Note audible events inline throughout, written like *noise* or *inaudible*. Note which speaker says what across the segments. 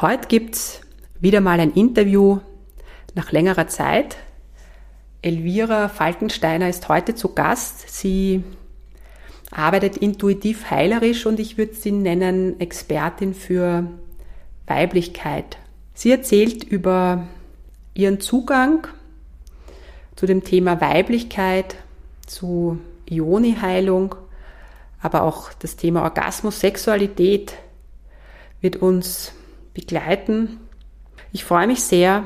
Speaker 1: Heute gibt's wieder mal ein Interview nach längerer Zeit. Elvira Falkensteiner ist heute zu Gast. Sie arbeitet intuitiv heilerisch und ich würde sie nennen Expertin für Weiblichkeit. Sie erzählt über ihren Zugang zu dem Thema Weiblichkeit, zu Ioni-Heilung, aber auch das Thema Orgasmus, Sexualität wird uns begleiten. Ich freue mich sehr.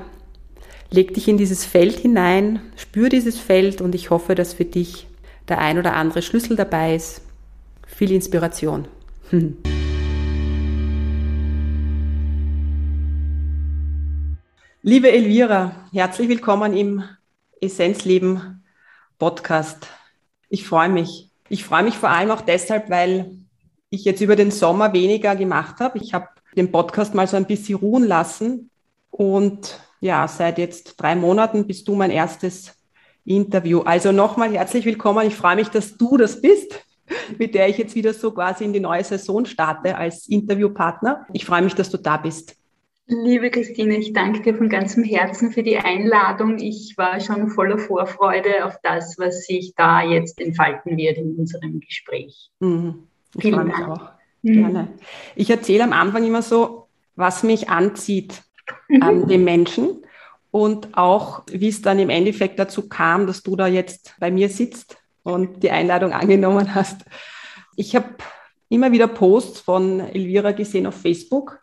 Speaker 1: Leg dich in dieses Feld hinein, spür dieses Feld und ich hoffe, dass für dich der ein oder andere Schlüssel dabei ist. Viel Inspiration. *laughs* Liebe Elvira, herzlich willkommen im Essenzleben Podcast. Ich freue mich. Ich freue mich vor allem auch deshalb, weil ich jetzt über den Sommer weniger gemacht habe. Ich habe den Podcast mal so ein bisschen ruhen lassen und ja, seit jetzt drei Monaten bist du mein erstes Interview. Also nochmal herzlich willkommen. Ich freue mich, dass du das bist, mit der ich jetzt wieder so quasi in die neue Saison starte als Interviewpartner. Ich freue mich, dass du da bist.
Speaker 2: Liebe Christine, ich danke dir von ganzem Herzen für die Einladung. Ich war schon voller Vorfreude auf das, was sich da jetzt entfalten wird in unserem Gespräch.
Speaker 1: Mhm. Vielen Dank. auch. Mhm. Gerne. Ich erzähle am Anfang immer so, was mich anzieht mhm. an dem Menschen und auch, wie es dann im Endeffekt dazu kam, dass du da jetzt bei mir sitzt und die Einladung angenommen hast. Ich habe immer wieder Posts von Elvira gesehen auf Facebook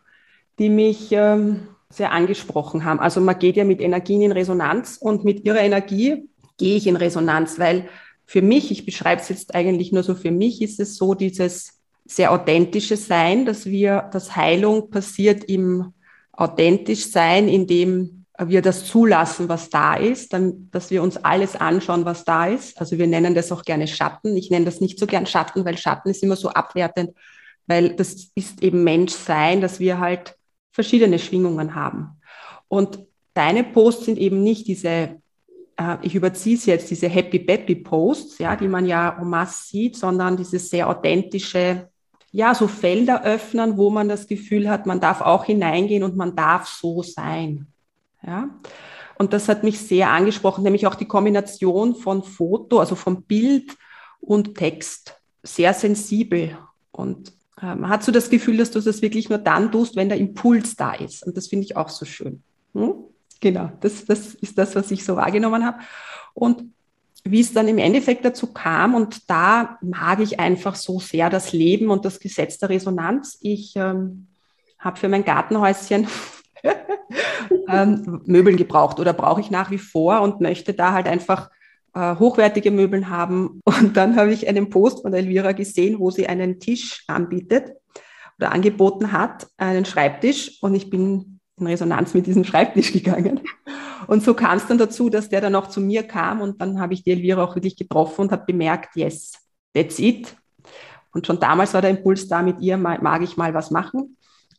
Speaker 1: die mich ähm, sehr angesprochen haben. Also man geht ja mit Energien in Resonanz und mit ihrer Energie gehe ich in Resonanz, weil für mich, ich beschreibe es jetzt eigentlich nur so, für mich ist es so dieses sehr authentische Sein, dass wir, dass Heilung passiert im authentisch Sein, indem wir das zulassen, was da ist, dann, dass wir uns alles anschauen, was da ist. Also wir nennen das auch gerne Schatten. Ich nenne das nicht so gern Schatten, weil Schatten ist immer so abwertend, weil das ist eben Menschsein, dass wir halt verschiedene Schwingungen haben. Und deine Posts sind eben nicht diese, äh, ich überziehe es jetzt, diese Happy Bappy Posts, ja, die man ja en masse sieht, sondern dieses sehr authentische, ja, so Felder öffnen, wo man das Gefühl hat, man darf auch hineingehen und man darf so sein. Ja. Und das hat mich sehr angesprochen, nämlich auch die Kombination von Foto, also von Bild und Text. Sehr sensibel. Und man ähm, hat so das Gefühl, dass du das wirklich nur dann tust, wenn der Impuls da ist. Und das finde ich auch so schön. Hm? Genau, das, das ist das, was ich so wahrgenommen habe. Und wie es dann im Endeffekt dazu kam, und da mag ich einfach so sehr das Leben und das Gesetz der Resonanz. Ich ähm, habe für mein Gartenhäuschen *laughs* ähm, Möbel gebraucht oder brauche ich nach wie vor und möchte da halt einfach äh, hochwertige Möbeln haben. Und dann habe ich einen Post von Elvira gesehen, wo sie einen Tisch anbietet oder angeboten hat, einen Schreibtisch. Und ich bin in Resonanz mit diesem Schreibtisch gegangen. Und so kam es dann dazu, dass der dann auch zu mir kam. Und dann habe ich die Elvira auch wirklich getroffen und habe bemerkt, yes, that's it. Und schon damals war der Impuls da, mit ihr mag ich mal was machen.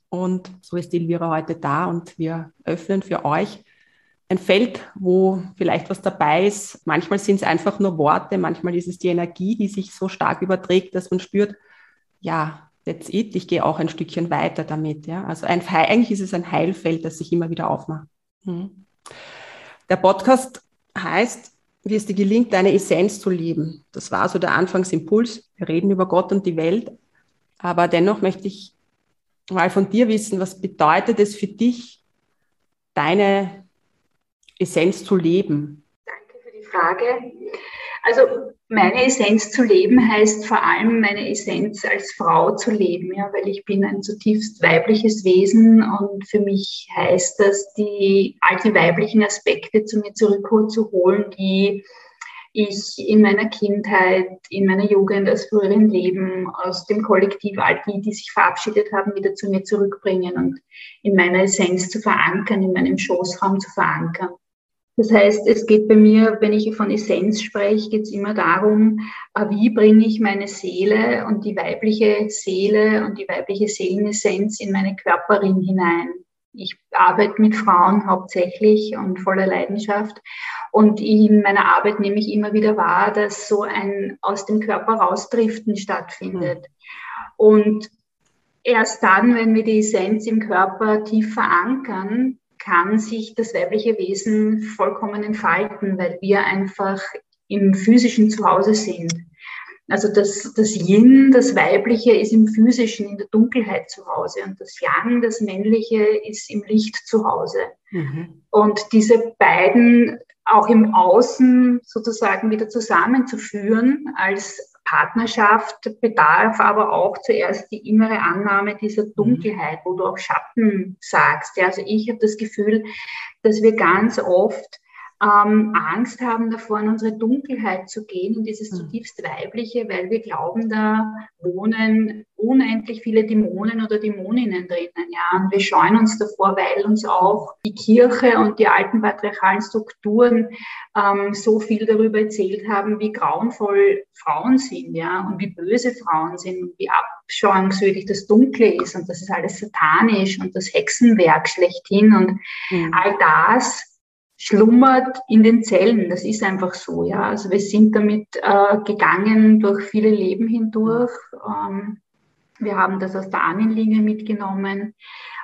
Speaker 1: Und so ist die Elvira heute da und wir öffnen für euch ein Feld, wo vielleicht was dabei ist. Manchmal sind es einfach nur Worte, manchmal ist es die Energie, die sich so stark überträgt, dass man spürt, ja, that's it, ich gehe auch ein Stückchen weiter damit. Ja? Also ein, eigentlich ist es ein Heilfeld, das sich immer wieder aufmacht. Mhm. Der Podcast heißt, wie es dir gelingt, deine Essenz zu leben. Das war so der Anfangsimpuls. Wir reden über Gott und die Welt. Aber dennoch möchte ich mal von dir wissen, was bedeutet es für dich, deine Essenz zu leben?
Speaker 2: Danke für die Frage. Also meine Essenz zu leben heißt vor allem meine Essenz als Frau zu leben, ja, weil ich bin ein zutiefst weibliches Wesen und für mich heißt das, die all die weiblichen Aspekte zu mir zurückzuholen, die ich in meiner Kindheit, in meiner Jugend, aus früheren Leben, aus dem Kollektiv, all die, die sich verabschiedet haben, wieder zu mir zurückbringen und in meiner Essenz zu verankern, in meinem Schoßraum zu verankern. Das heißt, es geht bei mir, wenn ich von Essenz spreche, geht es immer darum, äh, wie bringe ich meine Seele und die weibliche Seele und die weibliche Seelenessenz in meine Körperin hinein. Ich arbeite mit Frauen hauptsächlich und voller Leidenschaft. Und in meiner Arbeit nehme ich immer wieder wahr, dass so ein aus dem Körper rausdriften stattfindet. Und erst dann, wenn wir die Essenz im Körper tief verankern, kann sich das weibliche Wesen vollkommen entfalten, weil wir einfach im physischen Zuhause sind. Also das, das Yin, das Weibliche, ist im physischen, in der Dunkelheit zu Hause und das Yang, das Männliche, ist im Licht zu Hause. Mhm. Und diese beiden auch im Außen sozusagen wieder zusammenzuführen als Partnerschaft bedarf aber auch zuerst die innere Annahme dieser mhm. Dunkelheit, wo du auch Schatten sagst. Ja, also ich habe das Gefühl, dass wir ganz oft ähm, Angst haben davor, in unsere Dunkelheit zu gehen, in dieses mhm. zutiefst Weibliche, weil wir glauben, da wohnen unendlich viele Dämonen oder Dämoninnen drinnen. Ja, und wir scheuen uns davor, weil uns auch die Kirche und die alten patriarchalen Strukturen ähm, so viel darüber erzählt haben, wie grauenvoll Frauen sind, ja, und wie böse Frauen sind, wie abscheuungswürdig das Dunkle ist und das ist alles satanisch und das Hexenwerk schlechthin und mhm. all das schlummert in den Zellen. Das ist einfach so, ja. Also wir sind damit äh, gegangen durch viele Leben hindurch. Ähm, wir haben das aus der Ahnenlinie mitgenommen.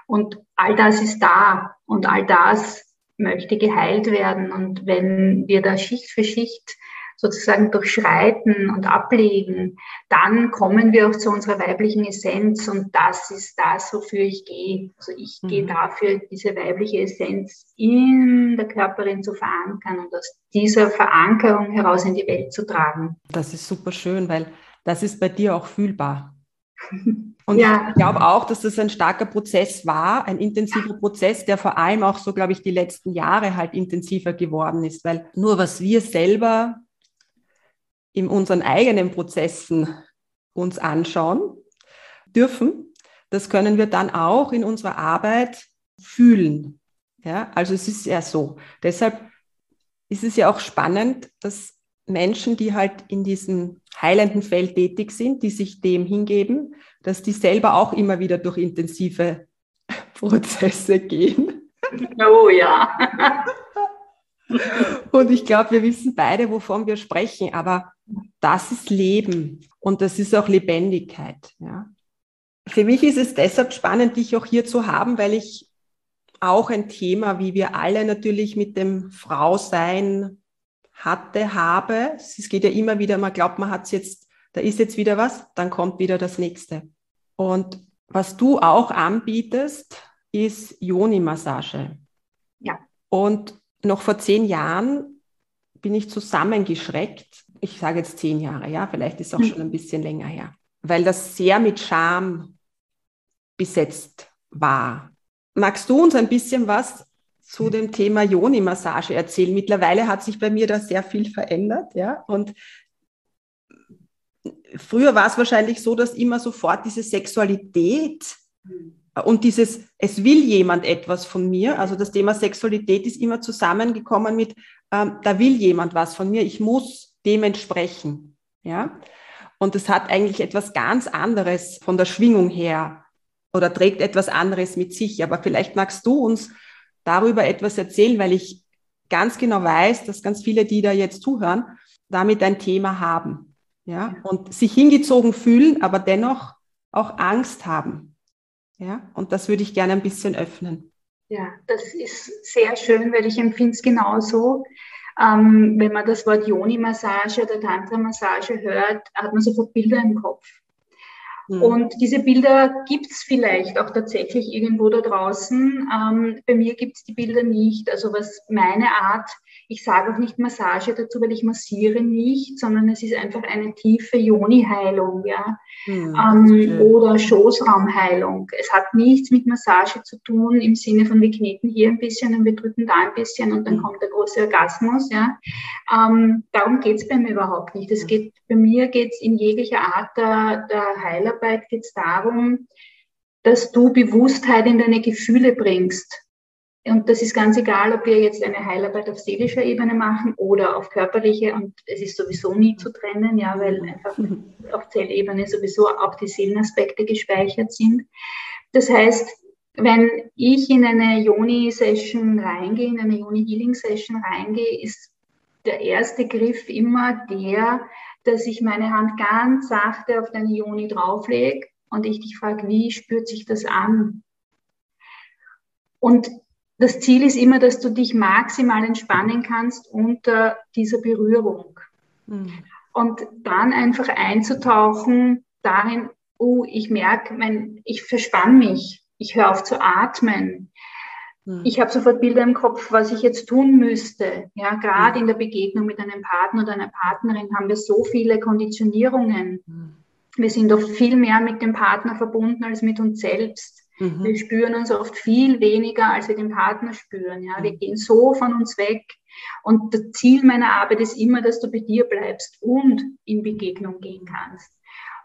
Speaker 2: Und all das ist da. Und all das möchte geheilt werden. Und wenn wir da Schicht für Schicht sozusagen durchschreiten und ablegen, dann kommen wir auch zu unserer weiblichen Essenz und das ist das, wofür ich gehe. Also ich mhm. gehe dafür, diese weibliche Essenz in der Körperin zu verankern und aus dieser Verankerung heraus in die Welt zu tragen.
Speaker 1: Das ist super schön, weil das ist bei dir auch fühlbar. *laughs* Und ja. ich glaube auch, dass das ein starker Prozess war, ein intensiver Prozess, der vor allem auch so, glaube ich, die letzten Jahre halt intensiver geworden ist, weil nur was wir selber in unseren eigenen Prozessen uns anschauen dürfen, das können wir dann auch in unserer Arbeit fühlen. Ja, also es ist ja so. Deshalb ist es ja auch spannend, dass Menschen, die halt in diesem heilenden Feld tätig sind, die sich dem hingeben, dass die selber auch immer wieder durch intensive *laughs* Prozesse gehen.
Speaker 2: Oh ja. *laughs*
Speaker 1: Und ich glaube, wir wissen beide, wovon wir sprechen, aber das ist Leben und das ist auch Lebendigkeit. Ja. Für mich ist es deshalb spannend, dich auch hier zu haben, weil ich auch ein Thema, wie wir alle natürlich mit dem Frausein hatte, habe. Es geht ja immer wieder, man glaubt, man hat es jetzt, da ist jetzt wieder was, dann kommt wieder das nächste. Und was du auch anbietest, ist Yoni-Massage.
Speaker 2: Ja.
Speaker 1: Und noch vor zehn Jahren bin ich zusammengeschreckt. Ich sage jetzt zehn Jahre, ja, vielleicht ist es auch hm. schon ein bisschen länger her, weil das sehr mit Scham besetzt war. Magst du uns ein bisschen was zu dem Thema Joni-Massage erzählen? Mittlerweile hat sich bei mir da sehr viel verändert, ja, und früher war es wahrscheinlich so, dass immer sofort diese Sexualität hm und dieses, es will jemand etwas von mir, also das Thema Sexualität ist immer zusammengekommen mit, ähm, da will jemand was von mir, ich muss dementsprechend, ja. Und es hat eigentlich etwas ganz anderes von der Schwingung her oder trägt etwas anderes mit sich. Aber vielleicht magst du uns darüber etwas erzählen, weil ich ganz genau weiß, dass ganz viele, die da jetzt zuhören, damit ein Thema haben, ja, und sich hingezogen fühlen, aber dennoch auch Angst haben. Ja, und das würde ich gerne ein bisschen öffnen.
Speaker 2: Ja, das ist sehr schön, weil ich empfinde es genauso. Ähm, wenn man das Wort Yoni-Massage oder Tantra-Massage hört, hat man sofort Bilder im Kopf. Mhm. Und diese Bilder gibt es vielleicht auch tatsächlich irgendwo da draußen. Ähm, bei mir gibt es die Bilder nicht. Also was meine Art ich sage auch nicht Massage dazu, weil ich massiere nicht, sondern es ist einfach eine tiefe Joni-Heilung, ja. ja ähm, oder Schoßraumheilung. Es hat nichts mit Massage zu tun im Sinne von wir kneten hier ein bisschen und wir drücken da ein bisschen und dann mhm. kommt der große Orgasmus, ja. Ähm, darum geht es bei mir überhaupt nicht. Es geht, bei mir geht es in jeglicher Art der, der Heilarbeit geht es darum, dass du Bewusstheit in deine Gefühle bringst. Und das ist ganz egal, ob wir jetzt eine Heilarbeit auf seelischer Ebene machen oder auf körperlicher. Und es ist sowieso nie zu trennen, ja, weil einfach auf Zellebene sowieso auch die Seelenaspekte gespeichert sind. Das heißt, wenn ich in eine Yoni-Session reingehe, in eine Yoni-Healing-Session reingehe, ist der erste Griff immer der, dass ich meine Hand ganz sachte auf deine Yoni drauflege und ich dich frage, wie spürt sich das an? Und das Ziel ist immer, dass du dich maximal entspannen kannst unter dieser Berührung. Mhm. Und dann einfach einzutauchen dahin, oh, ich merke, mein, ich verspann mich, ich höre auf zu atmen. Mhm. Ich habe sofort Bilder im Kopf, was ich jetzt tun müsste. Ja, gerade mhm. in der Begegnung mit einem Partner oder einer Partnerin haben wir so viele Konditionierungen. Hm. Wir sind oft viel mehr mit dem Partner verbunden als mit uns selbst. Mhm. Wir spüren uns oft viel weniger, als wir den Partner spüren. Ja? Wir mhm. gehen so von uns weg. Und das Ziel meiner Arbeit ist immer, dass du bei dir bleibst und in Begegnung gehen kannst.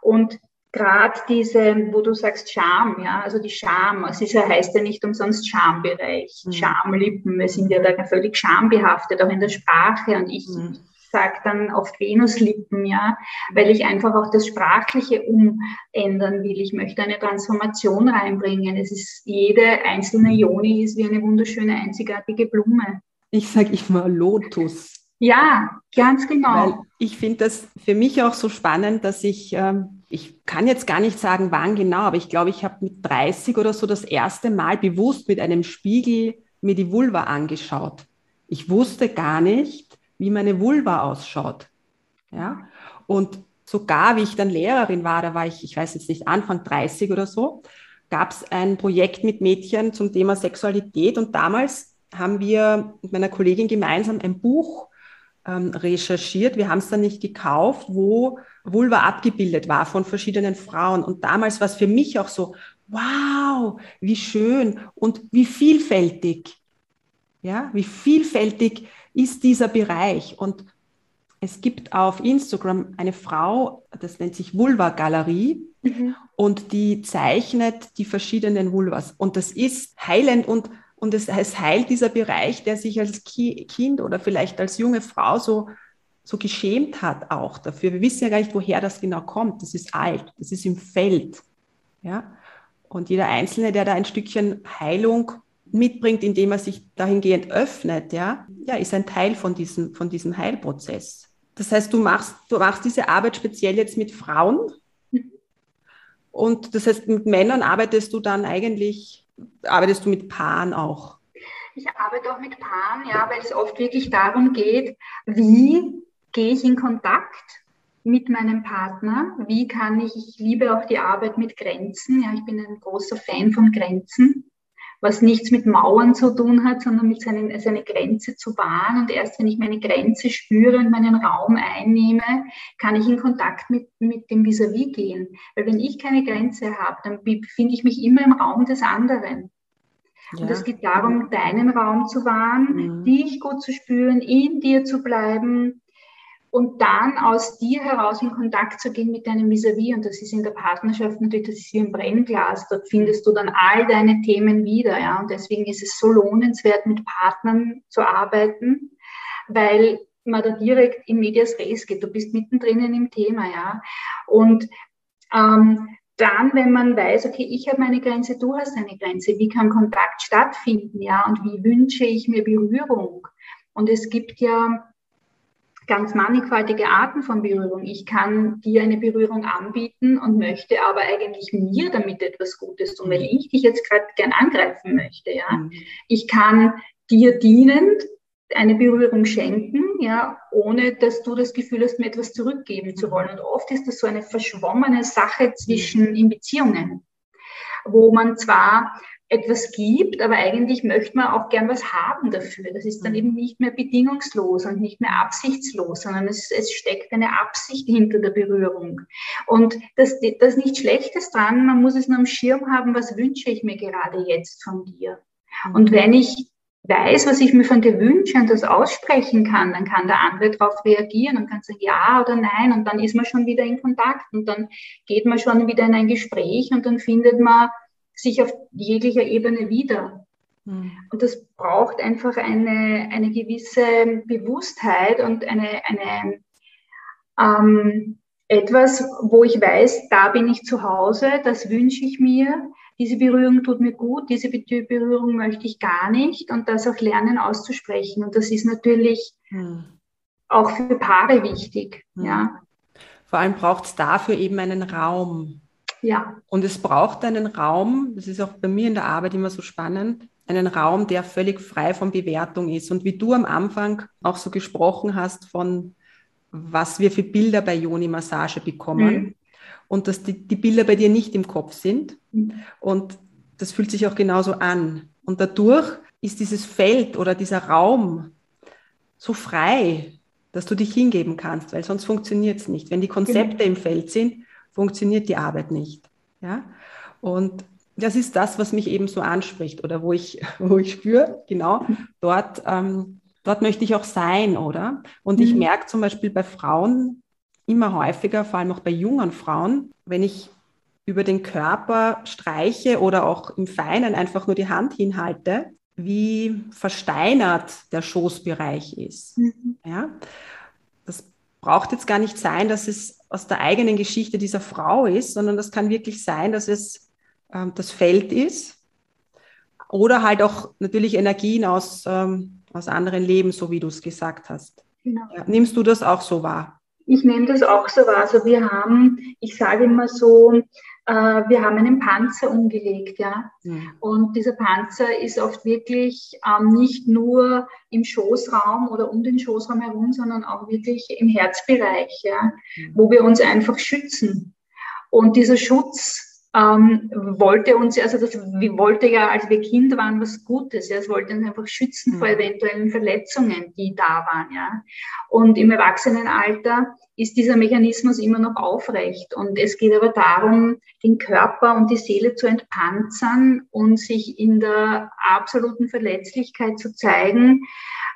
Speaker 2: Und gerade diese, wo du sagst Scham, ja, also die Scham, es ist heißt ja nicht umsonst Schambereich, mhm. Schamlippen, wir sind ja da völlig schambehaftet, auch in der Sprache. Und ich, mhm sage dann oft Venuslippen, ja, weil ich einfach auch das Sprachliche umändern will. Ich möchte eine Transformation reinbringen. Es ist jede einzelne Joni ist wie eine wunderschöne, einzigartige Blume.
Speaker 1: Ich sage immer Lotus.
Speaker 2: Ja, ganz genau. Weil
Speaker 1: ich finde das für mich auch so spannend, dass ich, ähm, ich kann jetzt gar nicht sagen, wann genau, aber ich glaube, ich habe mit 30 oder so das erste Mal bewusst mit einem Spiegel mir die Vulva angeschaut. Ich wusste gar nicht, wie meine Vulva ausschaut. Ja? Und sogar, wie ich dann Lehrerin war, da war ich, ich weiß jetzt nicht, Anfang 30 oder so, gab es ein Projekt mit Mädchen zum Thema Sexualität und damals haben wir mit meiner Kollegin gemeinsam ein Buch ähm, recherchiert. Wir haben es dann nicht gekauft, wo Vulva abgebildet war von verschiedenen Frauen. Und damals war es für mich auch so, wow, wie schön und wie vielfältig. Ja, wie vielfältig ist dieser Bereich. Und es gibt auf Instagram eine Frau, das nennt sich Vulva Galerie, mhm. und die zeichnet die verschiedenen Vulvas. Und das ist heilend und, und es, es heilt dieser Bereich, der sich als Kind oder vielleicht als junge Frau so, so geschämt hat auch dafür. Wir wissen ja gar nicht, woher das genau kommt. Das ist alt, das ist im Feld. Ja? Und jeder Einzelne, der da ein Stückchen Heilung mitbringt, indem er sich dahingehend öffnet, ja, ja, ist ein Teil von diesem, von diesem Heilprozess. Das heißt, du machst, du machst diese Arbeit speziell jetzt mit Frauen. *laughs* Und das heißt, mit Männern arbeitest du dann eigentlich, arbeitest du mit Paaren auch?
Speaker 2: Ich arbeite auch mit Paaren, ja, weil es oft wirklich darum geht, wie gehe ich in Kontakt mit meinem Partner? Wie kann ich, ich liebe auch die Arbeit mit Grenzen, ja, ich bin ein großer Fan von Grenzen was nichts mit Mauern zu tun hat, sondern mit seinen, seine Grenze zu wahren. Und erst wenn ich meine Grenze spüre und meinen Raum einnehme, kann ich in Kontakt mit, mit dem Vis-à-vis gehen. Weil wenn ich keine Grenze habe, dann befinde ich mich immer im Raum des anderen. Ja. Und es geht darum, deinen Raum zu wahren, mhm. dich gut zu spüren, in dir zu bleiben, und dann aus dir heraus in Kontakt zu gehen mit deinem Vis-a-vis. Und das ist in der Partnerschaft natürlich, das ist wie ein Brennglas. Dort findest du dann all deine Themen wieder. Ja? Und deswegen ist es so lohnenswert, mit Partnern zu arbeiten, weil man da direkt in Medias Res geht. Du bist mittendrin im Thema. Ja? Und ähm, dann, wenn man weiß, okay, ich habe meine Grenze, du hast eine Grenze, wie kann Kontakt stattfinden, ja, und wie wünsche ich mir Berührung? Und es gibt ja ganz mannigfaltige Arten von Berührung. Ich kann dir eine Berührung anbieten und möchte aber eigentlich mir damit etwas Gutes tun, weil ich dich jetzt gerade gern angreifen möchte. Ja? Mhm. Ich kann dir dienend eine Berührung schenken, ja, ohne dass du das Gefühl hast, mir etwas zurückgeben zu wollen. Und oft ist das so eine verschwommene Sache zwischen in Beziehungen, wo man zwar etwas gibt, aber eigentlich möchte man auch gern was haben dafür. Das ist dann mhm. eben nicht mehr bedingungslos und nicht mehr absichtslos, sondern es, es steckt eine Absicht hinter der Berührung. Und das, das ist nichts Schlechtes dran, man muss es nur am Schirm haben, was wünsche ich mir gerade jetzt von dir. Mhm. Und wenn ich weiß, was ich mir von dir wünsche und das aussprechen kann, dann kann der andere darauf reagieren und kann sagen ja oder nein und dann ist man schon wieder in Kontakt und dann geht man schon wieder in ein Gespräch und dann findet man sich auf jeglicher Ebene wieder. Mhm. Und das braucht einfach eine, eine gewisse Bewusstheit und eine, eine ähm, etwas, wo ich weiß, da bin ich zu Hause, das wünsche ich mir, diese Berührung tut mir gut, diese Berührung möchte ich gar nicht und das auch lernen auszusprechen. Und das ist natürlich hm. auch für Paare wichtig. Hm. Ja.
Speaker 1: Vor allem braucht es dafür eben einen Raum.
Speaker 2: Ja.
Speaker 1: Und es braucht einen Raum, das ist auch bei mir in der Arbeit immer so spannend, einen Raum, der völlig frei von Bewertung ist. Und wie du am Anfang auch so gesprochen hast von, was wir für Bilder bei Joni-Massage bekommen mhm. und dass die, die Bilder bei dir nicht im Kopf sind. Mhm. Und das fühlt sich auch genauso an. Und dadurch ist dieses Feld oder dieser Raum so frei, dass du dich hingeben kannst, weil sonst funktioniert es nicht. Wenn die Konzepte genau. im Feld sind, funktioniert die Arbeit nicht. Ja? Und das ist das, was mich eben so anspricht oder wo ich, *laughs* wo ich spüre, genau, dort, ähm, dort möchte ich auch sein, oder? Und mhm. ich merke zum Beispiel bei Frauen immer häufiger, vor allem auch bei jungen Frauen, wenn ich über den Körper streiche oder auch im Feinen einfach nur die Hand hinhalte, wie versteinert der Schoßbereich ist. Mhm. Ja? Das braucht jetzt gar nicht sein, dass es aus der eigenen Geschichte dieser Frau ist, sondern das kann wirklich sein, dass es ähm, das Feld ist oder halt auch natürlich Energien aus, ähm, aus anderen Leben, so wie du es gesagt hast. Genau. Nimmst du das auch so wahr?
Speaker 2: Ich nehme das auch so wahr. Also wir haben, ich sage immer so, wir haben einen Panzer umgelegt, ja. Mhm. Und dieser Panzer ist oft wirklich ähm, nicht nur im Schoßraum oder um den Schoßraum herum, sondern auch wirklich im Herzbereich, ja, mhm. wo wir uns einfach schützen. Und dieser Schutz ähm, wollte uns, also das wollte ja, als wir Kinder waren, was Gutes. Ja, es wollte uns einfach schützen mhm. vor eventuellen Verletzungen, die da waren. Ja. Und im Erwachsenenalter ist dieser Mechanismus immer noch aufrecht. Und es geht aber darum, den Körper und die Seele zu entpanzern und sich in der absoluten Verletzlichkeit zu zeigen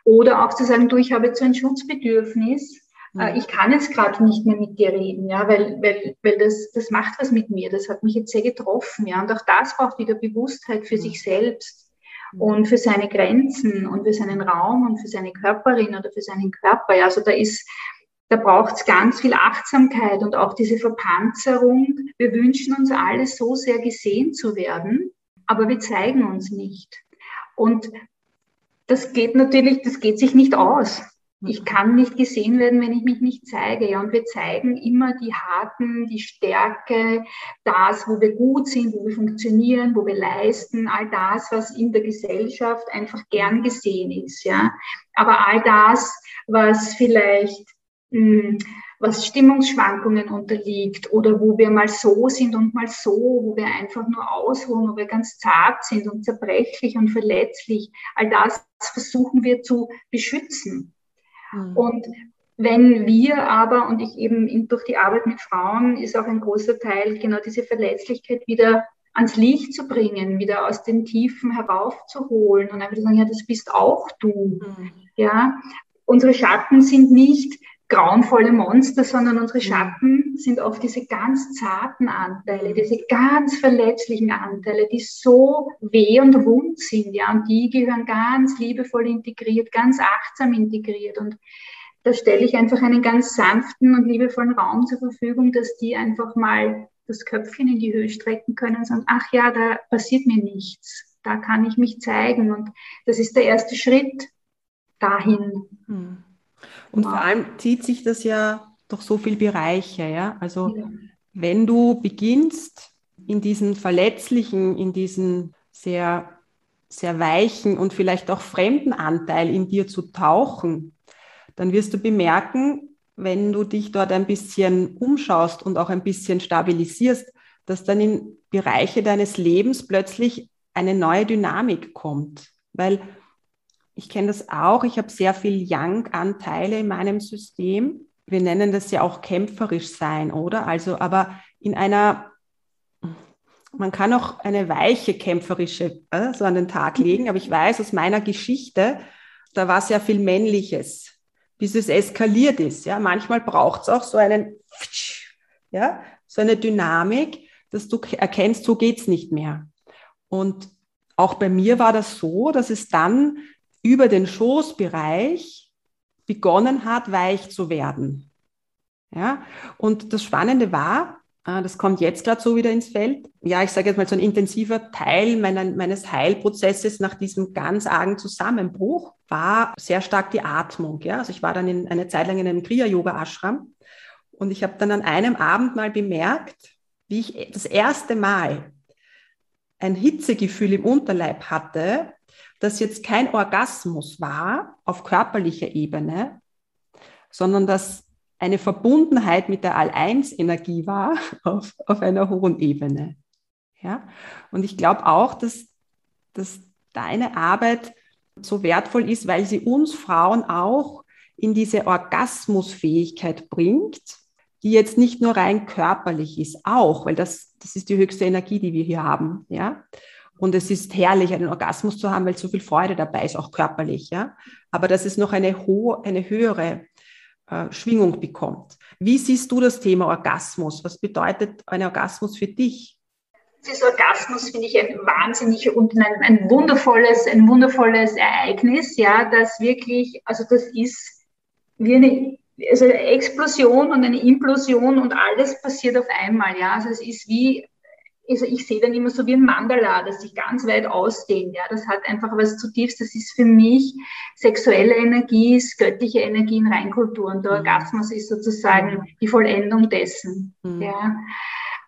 Speaker 2: oder auch zu sagen, du, ich habe jetzt so ein Schutzbedürfnis äh, ich kann jetzt gerade nicht mehr mit dir reden, ja, weil, weil, weil das, das macht was mit mir, das hat mich jetzt sehr getroffen, ja, und auch das braucht wieder Bewusstheit für sich selbst und für seine Grenzen und für seinen Raum und für seine Körperin oder für seinen Körper, ja, also da ist, da braucht es ganz viel Achtsamkeit und auch diese Verpanzerung. Wir wünschen uns alle so sehr gesehen zu werden, aber wir zeigen uns nicht. Und das geht natürlich, das geht sich nicht aus. Ich kann nicht gesehen werden, wenn ich mich nicht zeige. Ja, und wir zeigen immer die Harten, die Stärke, das, wo wir gut sind, wo wir funktionieren, wo wir leisten, all das, was in der Gesellschaft einfach gern gesehen ist. Ja, aber all das, was vielleicht mh, hm, was Stimmungsschwankungen unterliegt oder wo wir mal so sind und mal so, wo wir einfach nur ausholen, wo wir ganz zart sind und zerbrechlich und verletzlich, all das versuchen wir zu beschützen. Mhm. Und wenn wir aber, und ich eben durch die Arbeit mit Frauen ist auch ein großer Teil, genau diese Verletzlichkeit wieder ans Licht zu bringen, wieder aus den Tiefen heraufzuholen und einfach zu sagen, ja, das bist auch du. Mhm. Ja, unsere Schatten sind nicht grauenvolle Monster, sondern unsere mhm. Schatten sind oft diese ganz zarten Anteile, diese ganz verletzlichen Anteile, die so weh und wund sind, ja, und die gehören ganz liebevoll integriert, ganz achtsam integriert und da stelle ich einfach einen ganz sanften und liebevollen Raum zur Verfügung, dass die einfach mal das Köpfchen in die Höhe strecken können und sagen, ach ja, da passiert mir nichts, da kann ich mich zeigen und das ist der erste Schritt dahin.
Speaker 1: Hm. Und vor allem zieht sich das ja durch so viele Bereiche, ja. Also ja. wenn du beginnst, in diesen verletzlichen, in diesen sehr sehr weichen und vielleicht auch fremden Anteil in dir zu tauchen, dann wirst du bemerken, wenn du dich dort ein bisschen umschaust und auch ein bisschen stabilisierst, dass dann in Bereiche deines Lebens plötzlich eine neue Dynamik kommt. Weil ich kenne das auch, ich habe sehr viel Yang-Anteile in meinem System. Wir nennen das ja auch kämpferisch sein, oder? Also, aber in einer, man kann auch eine weiche kämpferische äh, so an den Tag legen, aber ich weiß aus meiner Geschichte, da war sehr viel Männliches, bis es eskaliert ist. Ja, manchmal braucht es auch so einen, ja, so eine Dynamik, dass du erkennst, so geht's nicht mehr. Und auch bei mir war das so, dass es dann über den Schoßbereich begonnen hat, weich zu werden. Ja, und das Spannende war, äh, das kommt jetzt gerade so wieder ins Feld. Ja, ich sage jetzt mal so ein intensiver Teil meiner, meines Heilprozesses nach diesem ganz argen Zusammenbruch war sehr stark die Atmung. Ja, also ich war dann in, eine Zeit lang in einem Kriya-Yoga-Ashram und ich habe dann an einem Abend mal bemerkt, wie ich das erste Mal ein Hitzegefühl im Unterleib hatte, das jetzt kein Orgasmus war auf körperlicher Ebene, sondern das eine Verbundenheit mit der All-Eins-Energie war *laughs* auf, auf einer hohen Ebene. Ja? Und ich glaube auch, dass, dass deine Arbeit so wertvoll ist, weil sie uns Frauen auch in diese Orgasmusfähigkeit bringt, die jetzt nicht nur rein körperlich ist, auch, weil das, das ist die höchste Energie, die wir hier haben, ja. Und es ist herrlich, einen Orgasmus zu haben, weil so viel Freude dabei ist, auch körperlich, ja. Aber dass es noch eine hohe, eine höhere äh, Schwingung bekommt. Wie siehst du das Thema Orgasmus? Was bedeutet ein Orgasmus für dich?
Speaker 2: Das Orgasmus finde ich ein wahnsinnig und ein, ein wundervolles, ein wundervolles Ereignis, ja, das wirklich, also das ist wie eine also Explosion und eine Implosion und alles passiert auf einmal. Ja, also es ist wie, also ich sehe dann immer so wie ein Mandala, das sich ganz weit ausdehnt. Ja, das hat einfach was zutiefst. Das ist für mich sexuelle Energie, ist göttliche Energie in Reinkultur und der mhm. Orgasmus ist sozusagen mhm. die Vollendung dessen. Mhm. Ja,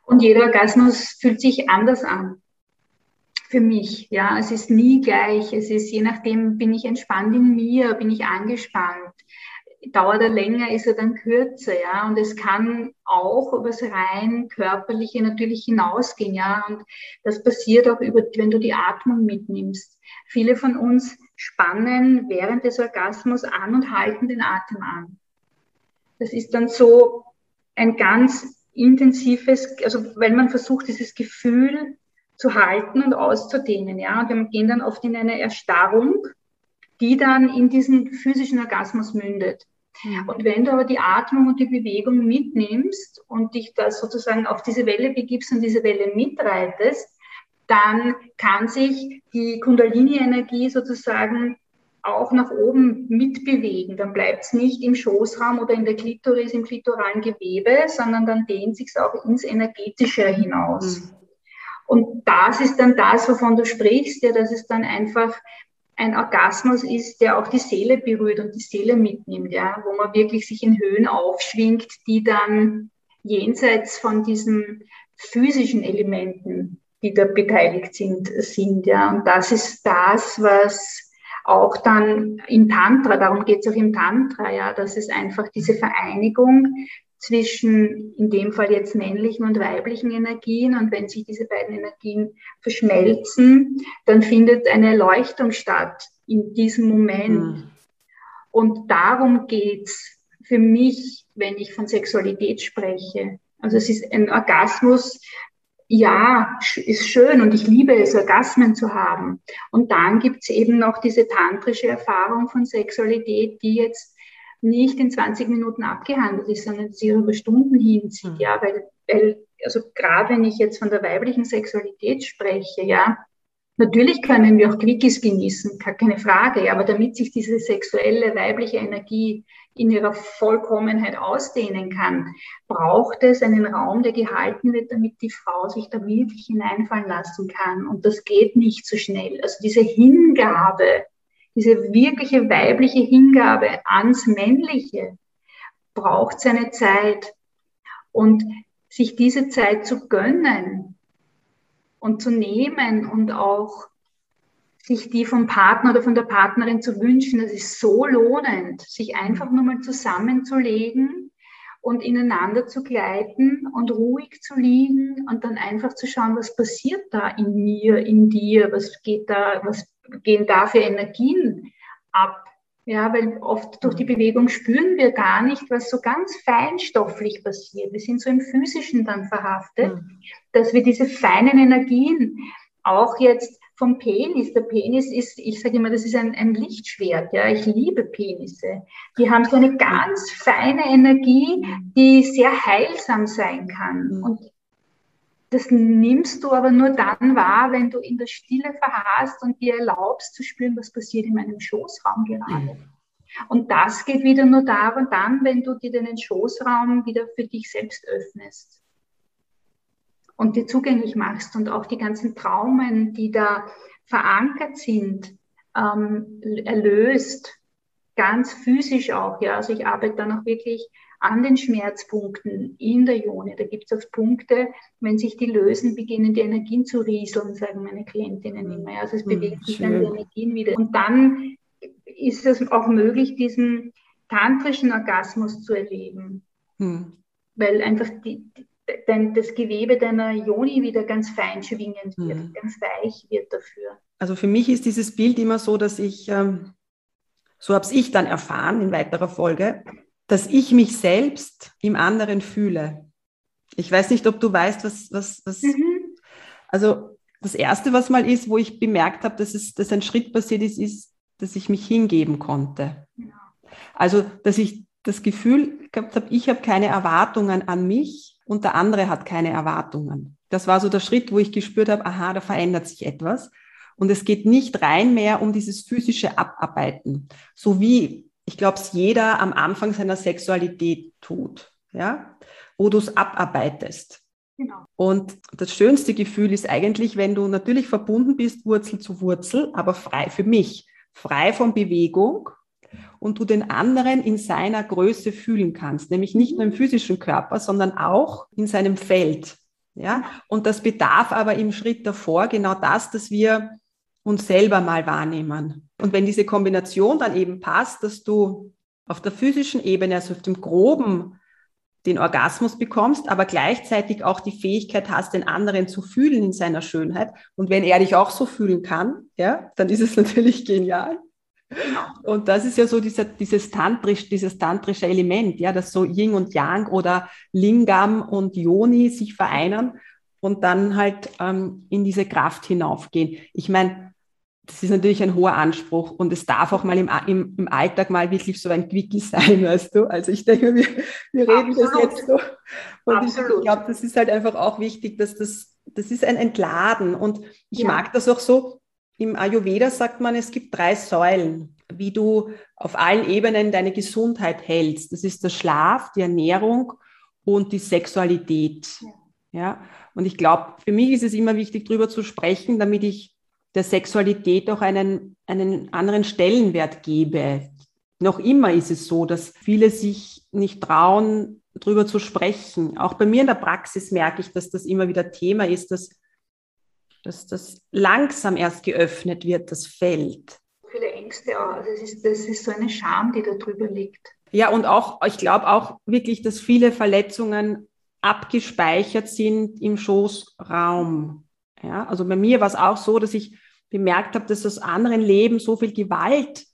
Speaker 2: und jeder Orgasmus fühlt sich anders an für mich. Ja, es ist nie gleich. Es ist je nachdem, bin ich entspannt in mir, bin ich angespannt dauert er länger, ist er dann kürzer, ja. Und es kann auch über das rein körperliche natürlich hinausgehen, ja. Und das passiert auch über, wenn du die Atmung mitnimmst. Viele von uns spannen während des Orgasmus an und halten den Atem an. Das ist dann so ein ganz intensives, also weil man versucht, dieses Gefühl zu halten und auszudehnen, ja. Und wir gehen dann oft in eine Erstarrung, die dann in diesen physischen Orgasmus mündet. Mhm. Und wenn du aber die Atmung und die Bewegung mitnimmst und dich da sozusagen auf diese Welle begibst und diese Welle mitreitest, dann kann sich die Kundalini-Energie sozusagen auch nach oben mitbewegen. Dann bleibt es nicht im Schoßraum oder in der Klitoris, im klitoralen Gewebe, sondern dann dehnt sich auch ins Energetische hinaus. Mhm. Und das ist dann das, wovon du sprichst, ja, dass es dann einfach ein Orgasmus ist, der auch die Seele berührt und die Seele mitnimmt, ja, wo man wirklich sich in Höhen aufschwingt, die dann jenseits von diesen physischen Elementen, die da beteiligt sind, sind, ja. Und das ist das, was auch dann im Tantra, darum geht es auch im Tantra, ja, dass es einfach diese Vereinigung zwischen in dem Fall jetzt männlichen und weiblichen Energien. Und wenn sich diese beiden Energien verschmelzen, dann findet eine Erleuchtung statt in diesem Moment. Mhm. Und darum geht's für mich, wenn ich von Sexualität spreche. Also es ist ein Orgasmus, ja, ist schön und ich liebe es, Orgasmen zu haben. Und dann gibt's eben noch diese tantrische Erfahrung von Sexualität, die jetzt nicht in 20 Minuten abgehandelt ist, sondern sich über Stunden hinzieht, mhm. ja, weil, weil, also gerade wenn ich jetzt von der weiblichen Sexualität spreche, ja, natürlich können wir auch Quickies genießen, keine Frage, ja, aber damit sich diese sexuelle weibliche Energie in ihrer Vollkommenheit ausdehnen kann, braucht es einen Raum, der gehalten wird, damit die Frau sich da wirklich hineinfallen lassen kann. Und das geht nicht so schnell. Also diese Hingabe, diese wirkliche weibliche Hingabe ans Männliche braucht seine Zeit. Und sich diese Zeit zu gönnen und zu nehmen und auch sich die vom Partner oder von der Partnerin zu wünschen, das ist so lohnend, sich einfach nur mal zusammenzulegen und ineinander zu gleiten und ruhig zu liegen und dann einfach zu schauen, was passiert da in mir, in dir, was geht da, was gehen da für Energien ab. Ja, weil oft durch die Bewegung spüren wir gar nicht, was so ganz feinstofflich passiert. Wir sind so im Physischen dann verhaftet, mhm. dass wir diese feinen Energien auch jetzt vom Penis. Der Penis ist, ich sage immer, das ist ein, ein Lichtschwert. Ja, ich liebe Penisse. Die haben so eine ganz feine Energie, die sehr heilsam sein kann. Mhm. Und das nimmst du aber nur dann wahr, wenn du in der Stille verharrst und dir erlaubst zu spüren, was passiert in meinem Schoßraum gerade. Mhm. Und das geht wieder nur da und dann, wenn du dir den Schoßraum wieder für dich selbst öffnest und dir zugänglich machst und auch die ganzen Traumen, die da verankert sind, ähm, erlöst, ganz physisch auch. Ja, also ich arbeite dann auch wirklich an den Schmerzpunkten in der Ione. Da gibt es oft Punkte, wenn sich die lösen, beginnen die Energien zu rieseln, sagen meine Klientinnen immer. Also es hm, bewegt sich dann die Energien wieder. Und dann ist es auch möglich, diesen tantrischen Orgasmus zu erleben. Hm. Weil einfach die, dein, das Gewebe deiner Joni wieder ganz fein schwingend wird, mhm. ganz weich wird dafür.
Speaker 1: Also für mich ist dieses Bild immer so, dass ich, ähm, so habe ich dann erfahren in weiterer Folge, dass ich mich selbst im anderen fühle. Ich weiß nicht, ob du weißt, was, was, was mhm. also das Erste, was mal ist, wo ich bemerkt habe, dass, es, dass ein Schritt passiert ist, ist, dass ich mich hingeben konnte. Ja. Also, dass ich das Gefühl gehabt habe, ich habe keine Erwartungen an mich, und der andere hat keine Erwartungen. Das war so der Schritt, wo ich gespürt habe, aha, da verändert sich etwas. Und es geht nicht rein mehr um dieses physische Abarbeiten, so wie ich glaube, es jeder am Anfang seiner Sexualität tut, ja, wo du es abarbeitest. Genau. Und das schönste Gefühl ist eigentlich, wenn du natürlich verbunden bist, Wurzel zu Wurzel, aber frei für mich, frei von Bewegung, und du den anderen in seiner Größe fühlen kannst, nämlich nicht nur im physischen Körper, sondern auch in seinem Feld. Ja, und das bedarf aber im Schritt davor genau das, dass wir uns selber mal wahrnehmen. Und wenn diese Kombination dann eben passt, dass du auf der physischen Ebene, also auf dem groben, den Orgasmus bekommst, aber gleichzeitig auch die Fähigkeit hast, den anderen zu fühlen in seiner Schönheit. Und wenn er dich auch so fühlen kann, ja, dann ist es *laughs* natürlich genial. Und das ist ja so dieser, dieses, Tantrisch, dieses tantrische Element, ja, dass so Yin und Yang oder Lingam und Yoni sich vereinen und dann halt ähm, in diese Kraft hinaufgehen. Ich meine, das ist natürlich ein hoher Anspruch und es darf auch mal im, im, im Alltag mal wirklich so ein Quickie sein, *laughs* weißt du? Also ich denke, wir, wir reden Absolut. das jetzt so. Und Absolut. ich, glaube, das ist halt einfach auch wichtig, dass das, das ist ein Entladen und ich ja. mag das auch so, im Ayurveda sagt man, es gibt drei Säulen, wie du auf allen Ebenen deine Gesundheit hältst. Das ist der Schlaf, die Ernährung und die Sexualität. Ja. ja? Und ich glaube, für mich ist es immer wichtig, darüber zu sprechen, damit ich der Sexualität auch einen, einen anderen Stellenwert gebe. Noch immer ist es so, dass viele sich nicht trauen, darüber zu sprechen. Auch bei mir in der Praxis merke ich, dass das immer wieder Thema ist, dass dass das langsam erst geöffnet wird, das Feld.
Speaker 2: Viele Ängste auch. Also das, ist, das ist so eine Scham, die da drüber liegt.
Speaker 1: Ja, und auch, ich glaube auch wirklich, dass viele Verletzungen abgespeichert sind im Schoßraum. Ja, also bei mir war es auch so, dass ich bemerkt habe, dass aus anderen Leben so viel Gewalt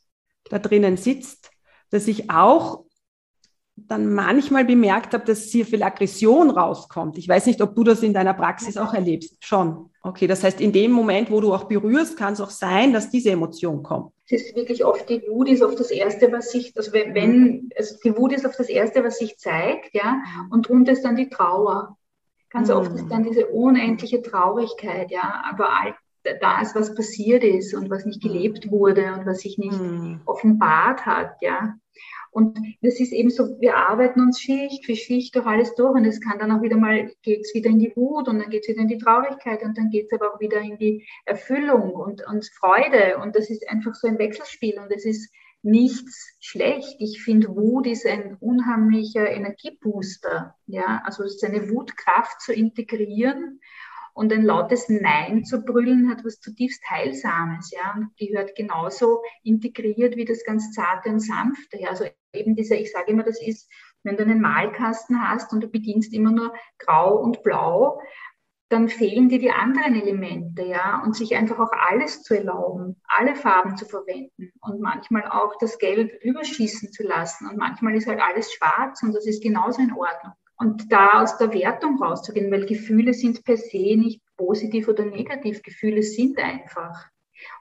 Speaker 1: da drinnen sitzt, dass ich auch dann manchmal bemerkt habe, dass sehr viel Aggression rauskommt. Ich weiß nicht, ob du das in deiner Praxis auch erlebst. Schon. Okay, das heißt, in dem Moment, wo du auch berührst, kann es auch sein, dass diese Emotion kommt.
Speaker 2: Es ist wirklich oft die Wut ist auf das Erste, was sich, also wenn, wenn also die Wut ist auf das Erste, was sich zeigt, ja, und drunter ist dann die Trauer. Ganz mhm. oft ist dann diese unendliche Traurigkeit, ja, aber all das, was passiert ist und was nicht gelebt wurde und was sich nicht mhm. offenbart hat, ja. Und das ist eben so, wir arbeiten uns Schicht für Schicht durch alles durch und es kann dann auch wieder mal, geht es wieder in die Wut und dann geht es wieder in die Traurigkeit und dann geht es aber auch wieder in die Erfüllung und, und Freude und das ist einfach so ein Wechselspiel und es ist nichts schlecht. Ich finde, Wut ist ein unheimlicher Energiebooster. Ja, also es ist eine Wutkraft zu integrieren Und ein lautes Nein zu brüllen hat was zutiefst Heilsames, ja. Und gehört genauso integriert wie das ganz zarte und sanfte. Ja. Also eben dieser, ich sage immer, das ist, wenn du einen Malkasten hast und du bedienst immer nur grau und blau, dann fehlen dir die anderen Elemente, ja, und sich einfach auch alles zu erlauben, alle Farben zu verwenden und manchmal auch das Gelb überschießen zu lassen und manchmal ist halt alles schwarz und das ist genauso in Ordnung. Und da aus der Wertung rauszugehen, weil Gefühle sind per se nicht positiv oder negativ, Gefühle sind einfach.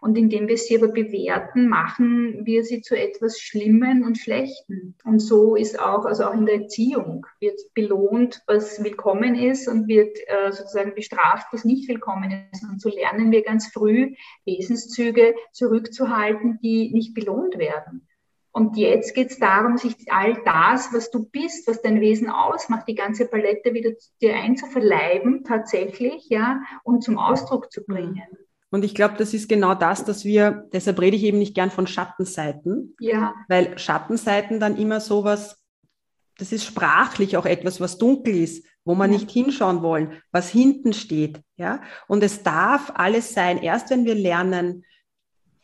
Speaker 2: Und indem wir sie aber bewerten, machen wir sie zu etwas Schlimmen und Schlechten. Und so ist auch, also auch in der Erziehung, wird belohnt, was willkommen ist und wird äh, sozusagen bestraft, was nicht willkommen ist. Und so lernen wir ganz früh Wesenszüge zurückzuhalten, die nicht belohnt werden. Und jetzt geht es darum, sich all das, was du bist, was dein Wesen ausmacht, die ganze Palette wieder dir einzuverleiben, tatsächlich, ja, und zum Ausdruck zu bringen.
Speaker 1: Und ich glaube, das ist genau das, dass wir, deshalb rede ich eben nicht gern von Schattenseiten,
Speaker 2: ja.
Speaker 1: weil Schattenseiten dann immer sowas, das ist sprachlich auch etwas, was dunkel ist, wo man ja. nicht hinschauen wollen, was hinten steht, ja. Und es darf alles sein. Erst wenn wir lernen,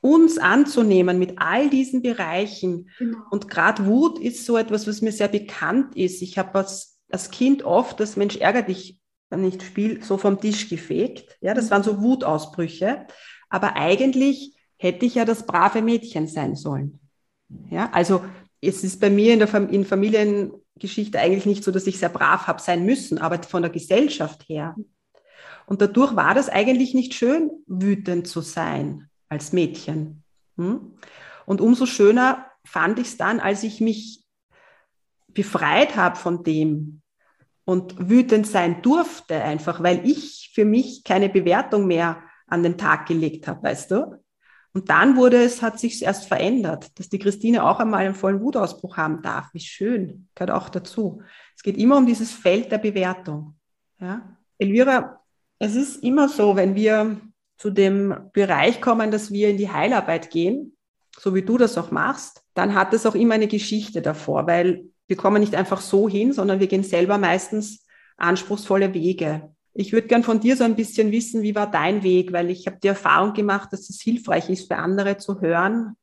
Speaker 1: uns anzunehmen mit all diesen Bereichen. Genau. Und gerade Wut ist so etwas, was mir sehr bekannt ist. Ich habe als, als Kind oft das Mensch ärger dich nicht Spiel so vom Tisch gefegt. Ja, das waren so Wutausbrüche. Aber eigentlich hätte ich ja das brave Mädchen sein sollen. Ja, also es ist bei mir in der Fam in Familiengeschichte eigentlich nicht so, dass ich sehr brav habe sein müssen, aber von der Gesellschaft her. Und dadurch war das eigentlich nicht schön, wütend zu sein als Mädchen. Hm? Und umso schöner fand ich es dann, als ich mich befreit habe von dem, und wütend sein durfte, einfach weil ich für mich keine Bewertung mehr an den Tag gelegt habe, weißt du? Und dann wurde es, hat sich erst verändert, dass die Christine auch einmal einen vollen Wutausbruch haben darf. Wie schön, gehört auch dazu. Es geht immer um dieses Feld der Bewertung. Ja? Elvira, es ist immer so, wenn wir zu dem Bereich kommen, dass wir in die Heilarbeit gehen, so wie du das auch machst, dann hat es auch immer eine Geschichte davor, weil wir kommen nicht einfach so hin, sondern wir gehen selber meistens anspruchsvolle Wege. Ich würde gern von dir so ein bisschen wissen, wie war dein Weg, weil ich habe die Erfahrung gemacht, dass es hilfreich ist für andere zu hören,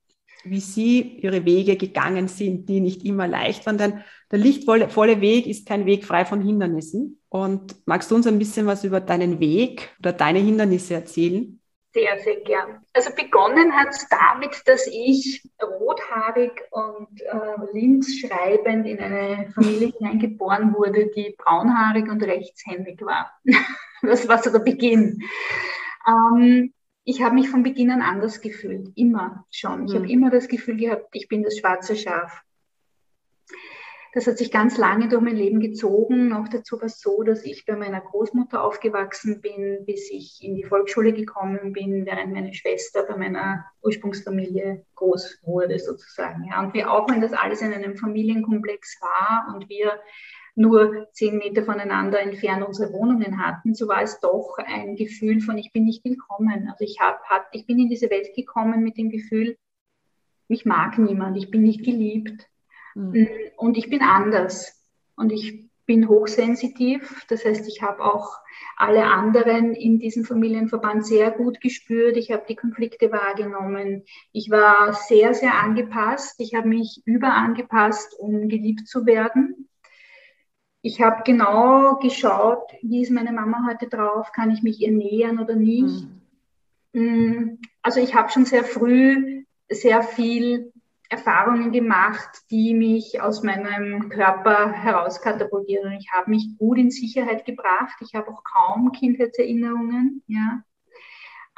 Speaker 1: wie sie ihre Wege gegangen sind, die nicht immer leicht waren. Denn der lichtvolle Weg ist kein Weg frei von Hindernissen. Und magst du uns ein bisschen was über deinen Weg oder deine Hindernisse erzählen?
Speaker 2: Sehr, sehr gern. Also begonnen hat es damit, dass ich rothaarig und äh, linksschreibend in eine Familie *laughs* hineingeboren wurde, die braunhaarig und rechtshändig war. *laughs* das war so der Beginn. Ähm, ich habe mich von Beginn an anders gefühlt, immer schon. Ich mhm. habe immer das Gefühl gehabt, ich bin das schwarze Schaf. Das hat sich ganz lange durch mein Leben gezogen. Noch dazu war es so, dass ich bei meiner Großmutter aufgewachsen bin, bis ich in die Volksschule gekommen bin, während meine Schwester bei meiner Ursprungsfamilie groß wurde sozusagen. Ja. Und wir auch, wenn das alles in einem Familienkomplex war und wir nur zehn Meter voneinander entfernt unsere Wohnungen hatten, so war es doch ein Gefühl von, ich bin nicht willkommen. Also ich, hab, hat, ich bin in diese Welt gekommen mit dem Gefühl, mich mag niemand, ich bin nicht geliebt. Mhm. Und ich bin anders. Und ich bin hochsensitiv. Das heißt, ich habe auch alle anderen in diesem Familienverband sehr gut gespürt. Ich habe die Konflikte wahrgenommen. Ich war sehr, sehr angepasst. Ich habe mich überangepasst, um geliebt zu werden. Ich habe genau geschaut, wie ist meine Mama heute drauf, kann ich mich ihr nähern oder nicht. Mhm. Also ich habe schon sehr früh sehr viel Erfahrungen gemacht, die mich aus meinem Körper herauskatapultieren. Ich habe mich gut in Sicherheit gebracht. Ich habe auch kaum Kindheitserinnerungen. Ja.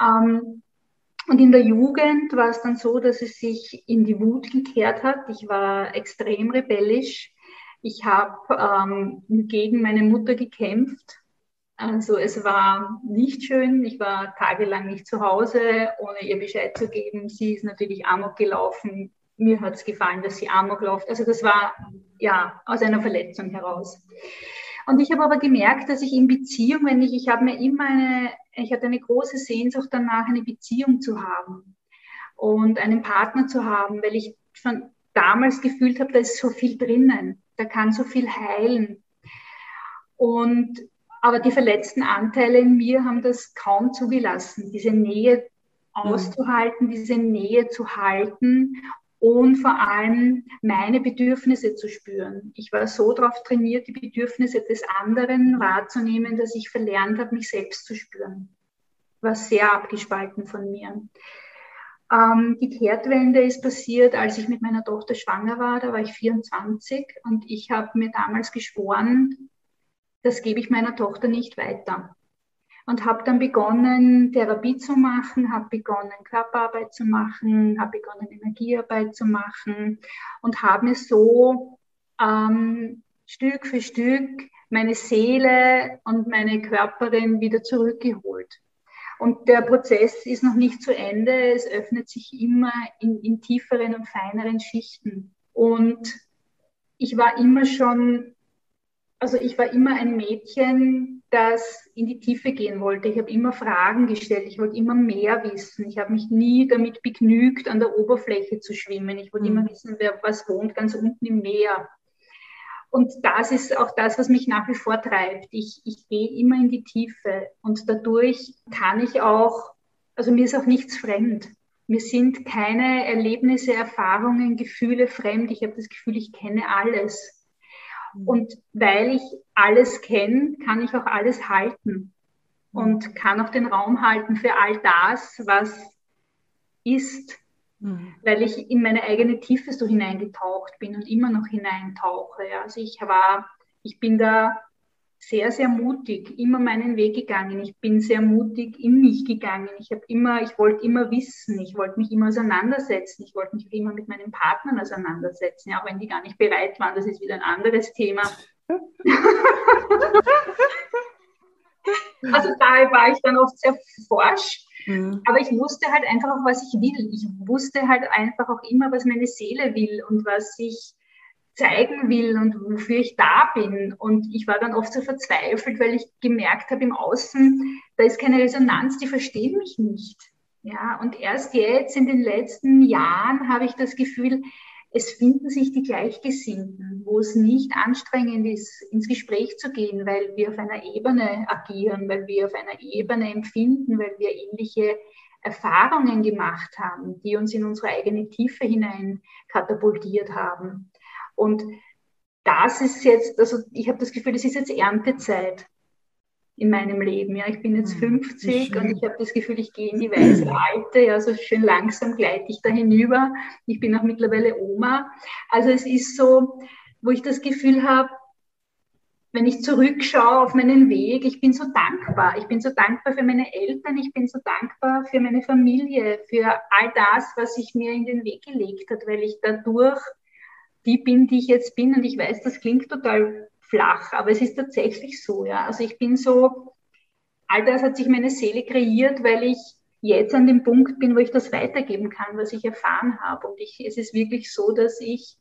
Speaker 2: Ähm, und in der Jugend war es dann so, dass es sich in die Wut gekehrt hat. Ich war extrem rebellisch. Ich habe ähm, gegen meine Mutter gekämpft. Also es war nicht schön. Ich war tagelang nicht zu Hause, ohne ihr Bescheid zu geben. Sie ist natürlich amok gelaufen mir hat es gefallen, dass sie Amok läuft. Also das war ja aus einer Verletzung heraus. Und ich habe aber gemerkt, dass ich in Beziehung, wenn ich, ich habe mir immer eine, ich hatte eine große Sehnsucht danach, eine Beziehung zu haben und einen Partner zu haben, weil ich schon damals gefühlt habe, da ist so viel drinnen, da kann so viel heilen. Und Aber die verletzten Anteile in mir haben das kaum zugelassen, diese Nähe mhm. auszuhalten, diese Nähe zu halten und vor allem meine Bedürfnisse zu spüren. Ich war so darauf trainiert, die Bedürfnisse des anderen wahrzunehmen, dass ich verlernt habe, mich selbst zu spüren. War sehr abgespalten von mir. Ähm, die Kehrtwende ist passiert, als ich mit meiner Tochter schwanger war. Da war ich 24 und ich habe mir damals geschworen, das gebe ich meiner Tochter nicht weiter und habe dann begonnen, Therapie zu machen, habe begonnen, Körperarbeit zu machen, habe begonnen, Energiearbeit zu machen und habe mir so ähm, Stück für Stück meine Seele und meine Körperin wieder zurückgeholt. Und der Prozess ist noch nicht zu Ende. Es öffnet sich immer in, in tieferen und feineren Schichten. Und ich war immer schon, also ich war immer ein Mädchen, das in die Tiefe gehen wollte. Ich habe immer Fragen gestellt, ich wollte immer mehr wissen. Ich habe mich nie damit begnügt, an der Oberfläche zu schwimmen. Ich wollte mhm. immer wissen, wer was wohnt ganz unten im Meer. Und das ist auch das, was mich nach wie vor treibt. Ich, ich gehe immer in die Tiefe und dadurch kann ich auch, also mir ist auch nichts fremd. Mir sind keine Erlebnisse, Erfahrungen, Gefühle fremd. Ich habe das Gefühl, ich kenne alles. Mhm. Und weil ich alles kenne, kann ich auch alles halten mhm. und kann auch den Raum halten für all das, was ist, mhm. weil ich in meine eigene Tiefe so hineingetaucht bin und immer noch hineintauche. Also ich war, ich bin da sehr, sehr mutig, immer meinen Weg gegangen. Ich bin sehr mutig in mich gegangen. Ich habe immer, ich wollte immer wissen, ich wollte mich immer auseinandersetzen, ich wollte mich immer mit meinen Partnern auseinandersetzen, ja, auch wenn die gar nicht bereit waren, das ist wieder ein anderes Thema. *laughs* also da war ich dann oft sehr forsch. Mhm. Aber ich wusste halt einfach auch, was ich will. Ich wusste halt einfach auch immer, was meine Seele will und was ich zeigen will und wofür ich da bin. Und ich war dann oft so verzweifelt, weil ich gemerkt habe im Außen, da ist keine Resonanz, die verstehen mich nicht. Ja, und erst jetzt in den letzten Jahren habe ich das Gefühl, es finden sich die Gleichgesinnten, wo es nicht anstrengend ist, ins Gespräch zu gehen, weil wir auf einer Ebene agieren, weil wir auf einer Ebene empfinden, weil wir ähnliche Erfahrungen gemacht haben, die uns in unsere eigene Tiefe hinein katapultiert haben. Und das ist jetzt, also ich habe das Gefühl, das ist jetzt Erntezeit in meinem Leben. Ja, ich bin jetzt 50 hm, und ich habe das Gefühl, ich gehe in die weiße Alte. Ja, so schön langsam gleite ich da hinüber. Ich bin auch mittlerweile Oma. Also es ist so, wo ich das Gefühl habe, wenn ich zurückschaue auf meinen Weg, ich bin so dankbar. Ich bin so dankbar für meine Eltern, ich bin so dankbar für meine Familie, für all das, was sich mir in den Weg gelegt hat, weil ich dadurch die bin, die ich jetzt bin. Und ich weiß, das klingt total flach, aber es ist tatsächlich so, ja. Also ich bin so, all das hat sich meine Seele kreiert, weil ich jetzt an dem Punkt bin, wo ich das weitergeben kann, was ich erfahren habe. Und ich, es ist wirklich so, dass ich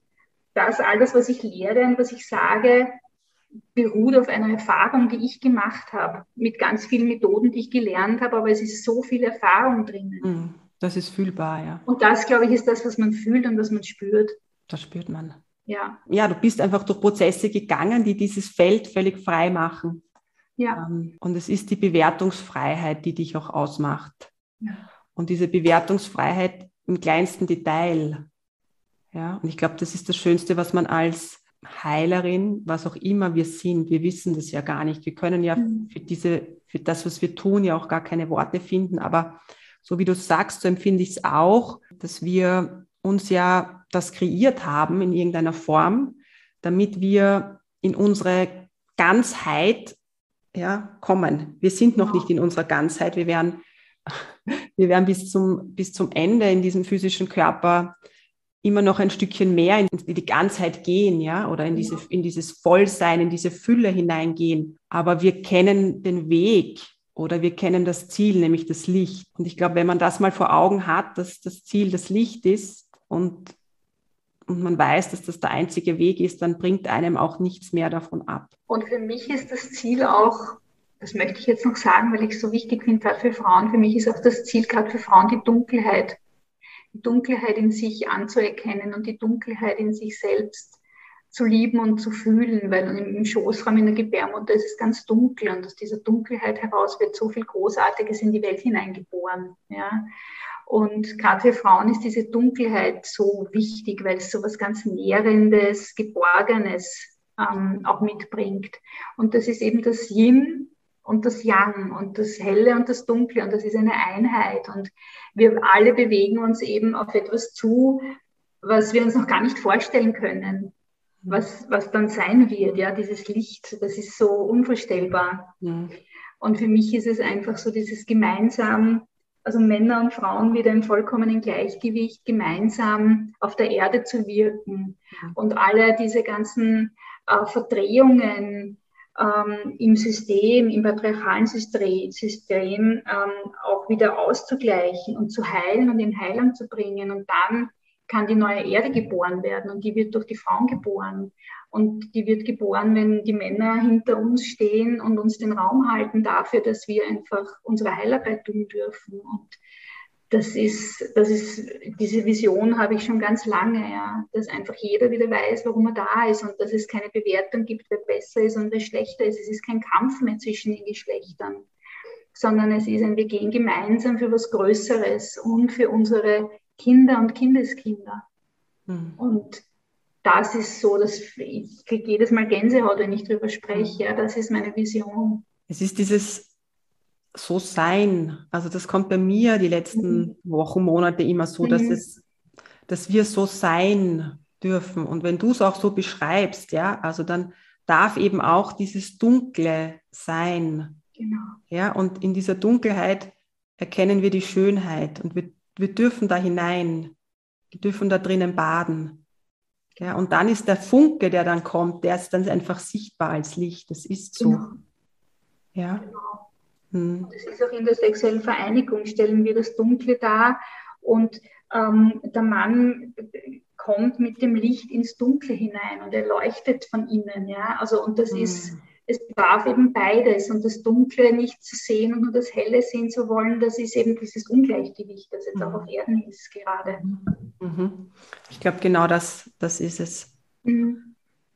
Speaker 2: das alles, was ich lehre und was ich sage, beruht auf einer Erfahrung, die ich gemacht habe, mit ganz vielen Methoden, die ich gelernt habe, aber es ist so viel Erfahrung drinnen.
Speaker 1: Hm, das ist fühlbar, ja.
Speaker 2: Und das, glaube ich, ist das, was man fühlt und was man spürt.
Speaker 1: Das spürt man.
Speaker 2: Ja.
Speaker 1: Ja, du bist einfach durch Prozesse gegangen, die dieses Feld völlig frei machen.
Speaker 2: Ja.
Speaker 1: Ähm, und es ist die Bewertungsfreiheit, die dich auch ausmacht.
Speaker 2: Ja.
Speaker 1: Und diese Bewertungsfreiheit im kleinsten Detail. Ja, und ich glaube, das ist das Schönste, was man als Heilerin, was auch immer wir sind, wir wissen das ja gar nicht. Wir können ja mhm. für diese, für das, was wir tun, ja auch gar keine Worte finden. Aber so wie du sagst, so empfinde ich es auch, dass wir uns ja das kreiert haben in irgendeiner Form, damit wir in unsere Ganzheit ja, kommen. Wir sind noch nicht in unserer Ganzheit. Wir werden, wir werden bis, zum, bis zum Ende in diesem physischen Körper immer noch ein Stückchen mehr in die Ganzheit gehen, ja, oder in, diese, in dieses Vollsein, in diese Fülle hineingehen. Aber wir kennen den Weg oder wir kennen das Ziel, nämlich das Licht. Und ich glaube, wenn man das mal vor Augen hat, dass das Ziel das Licht ist, und, und man weiß, dass das der einzige Weg ist, dann bringt einem auch nichts mehr davon ab.
Speaker 2: Und für mich ist das Ziel auch, das möchte ich jetzt noch sagen, weil ich es so wichtig finde, gerade für Frauen, für mich ist auch das Ziel, gerade für Frauen, die Dunkelheit, die Dunkelheit in sich anzuerkennen und die Dunkelheit in sich selbst zu lieben und zu fühlen, weil im Schoßraum in der Gebärmutter ist es ganz dunkel und aus dieser Dunkelheit heraus wird so viel Großartiges in die Welt hineingeboren. Ja. Und gerade für Frauen ist diese Dunkelheit so wichtig, weil es so was ganz Nährendes, Geborgenes ähm, auch mitbringt. Und das ist eben das Yin und das Yang und das Helle und das Dunkle und das ist eine Einheit. Und wir alle bewegen uns eben auf etwas zu, was wir uns noch gar nicht vorstellen können, was, was dann sein wird. Ja, dieses Licht, das ist so unvorstellbar. Ja. Und für mich ist es einfach so dieses gemeinsam also Männer und Frauen wieder im vollkommenen Gleichgewicht gemeinsam auf der Erde zu wirken und alle diese ganzen äh, Verdrehungen ähm, im System, im patriarchalen System, System ähm, auch wieder auszugleichen und zu heilen und in Heilung zu bringen. Und dann kann die neue Erde geboren werden und die wird durch die Frauen geboren. Und die wird geboren, wenn die Männer hinter uns stehen und uns den Raum halten dafür, dass wir einfach unsere Heilarbeit tun dürfen. Und das ist, das ist, diese Vision habe ich schon ganz lange, ja, dass einfach jeder wieder weiß, warum er da ist und dass es keine Bewertung gibt, wer besser ist und wer schlechter ist. Es ist kein Kampf mehr zwischen den Geschlechtern, sondern es ist ein, wir gehen gemeinsam für was Größeres und für unsere Kinder und Kindeskinder. Mhm. Und das ist so, dass ich kriege jedes Mal Gänsehaut, wenn ich darüber spreche. Ja, das ist meine Vision.
Speaker 1: Es ist dieses so sein. Also das kommt bei mir die letzten mhm. Wochen, Monate immer so, dass mhm. es, dass wir so sein dürfen. Und wenn du es auch so beschreibst, ja, also dann darf eben auch dieses Dunkle sein. Genau. Ja, und in dieser Dunkelheit erkennen wir die Schönheit und wir, wir dürfen da hinein. Wir dürfen da drinnen baden. Ja, und dann ist der Funke, der dann kommt, der ist dann einfach sichtbar als Licht. Das ist so. Genau.
Speaker 2: Ja. Genau. Hm. Das ist auch in der sexuellen Vereinigung, stellen wir das Dunkle dar und ähm, der Mann kommt mit dem Licht ins Dunkle hinein und er leuchtet von innen. Ja? Also, und das hm. ist es darf eben beides und das Dunkle nicht zu sehen und nur das Helle sehen zu wollen, das ist eben dieses Ungleichgewicht, das jetzt mhm. auch auf Erden ist gerade.
Speaker 1: Mhm. Ich glaube, genau das, das ist es. Mhm.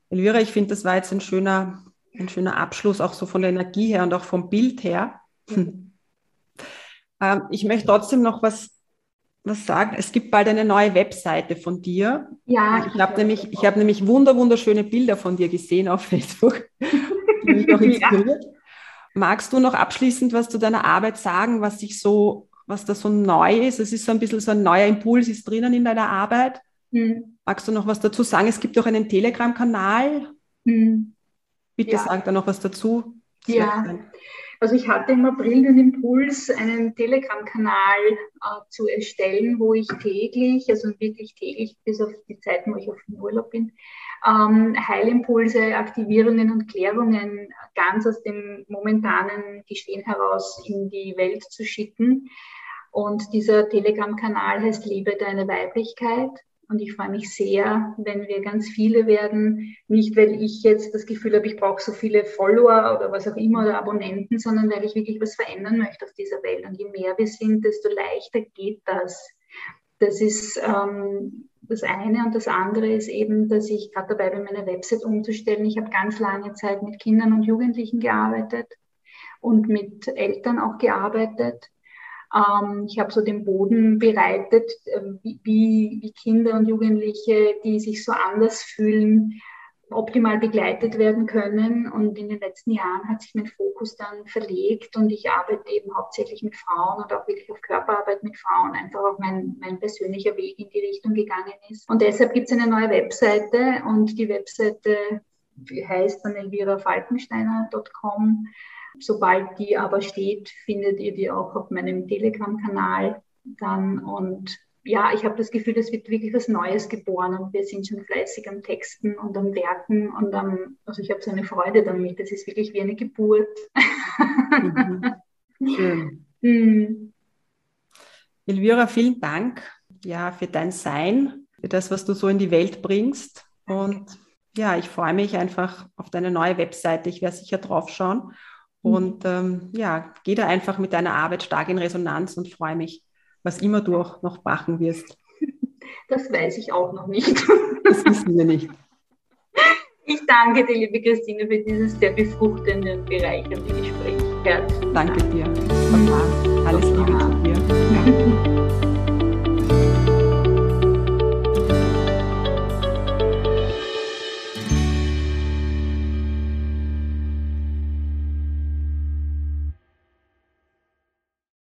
Speaker 1: Elvira, ich finde, das war jetzt ein schöner, ein schöner Abschluss, auch so von der Energie her und auch vom Bild her. Mhm. *laughs* Ähm, ich möchte trotzdem noch was was sagen. Es gibt bald eine neue Webseite von dir. Ja. Ich habe nämlich, ich habe nämlich wunder, wunderschöne Bilder von dir gesehen auf *laughs* Facebook. Die mich auch inspiriert. Ja. Magst du noch abschließend was zu deiner Arbeit sagen, was sich so, was da so neu ist? Es ist so ein bisschen so ein neuer Impuls ist drinnen in deiner Arbeit. Hm. Magst du noch was dazu sagen? Es gibt auch einen Telegram-Kanal. Hm. Bitte ja. sag da noch was dazu.
Speaker 2: Das ja. Also ich hatte im April den Impuls, einen Telegram-Kanal äh, zu erstellen, wo ich täglich, also wirklich täglich bis auf die Zeiten, wo ich auf dem Urlaub bin, ähm, Heilimpulse, Aktivierungen und Klärungen ganz aus dem momentanen Geschehen heraus in die Welt zu schicken. Und dieser Telegram-Kanal heißt Liebe deine Weiblichkeit. Und ich freue mich sehr, wenn wir ganz viele werden. Nicht, weil ich jetzt das Gefühl habe, ich brauche so viele Follower oder was auch immer oder Abonnenten, sondern weil ich wirklich was verändern möchte auf dieser Welt. Und je mehr wir sind, desto leichter geht das. Das ist ähm, das eine. Und das andere ist eben, dass ich gerade dabei bin, meine Website umzustellen. Ich habe ganz lange Zeit mit Kindern und Jugendlichen gearbeitet und mit Eltern auch gearbeitet. Ähm, ich habe so den Boden bereitet, äh, wie, wie Kinder und Jugendliche, die sich so anders fühlen, optimal begleitet werden können. Und in den letzten Jahren hat sich mein Fokus dann verlegt und ich arbeite eben hauptsächlich mit Frauen und auch wirklich auf Körperarbeit mit Frauen, einfach auch mein, mein persönlicher Weg in die Richtung gegangen ist. Und deshalb gibt es eine neue Webseite und die Webseite heißt dann elvirafalkensteiner.com. Sobald die aber steht, findet ihr die auch auf meinem Telegram-Kanal dann und ja, ich habe das Gefühl, es wird wirklich was Neues geboren und wir sind schon fleißig am Texten und am Werken und am, also ich habe so eine Freude damit. Das ist wirklich wie eine Geburt.
Speaker 1: Mhm. Schön. *laughs* Mhm. Elvira, vielen Dank ja, für dein Sein, für das, was du so in die Welt bringst. Und ja, ich freue mich einfach auf deine neue Webseite. Ich werde sicher drauf schauen. Mhm. Und ähm, ja, gehe da einfach mit deiner Arbeit stark in Resonanz und freue mich was immer du auch noch machen wirst?
Speaker 2: Das weiß ich auch noch nicht.
Speaker 1: Das wissen wir nicht.
Speaker 2: Ich danke dir, liebe Christine, für dieses sehr befruchtende und bereichernde Gespräch.
Speaker 1: Herzlichen Danke dir. Baba. Alles Liebe zu dir.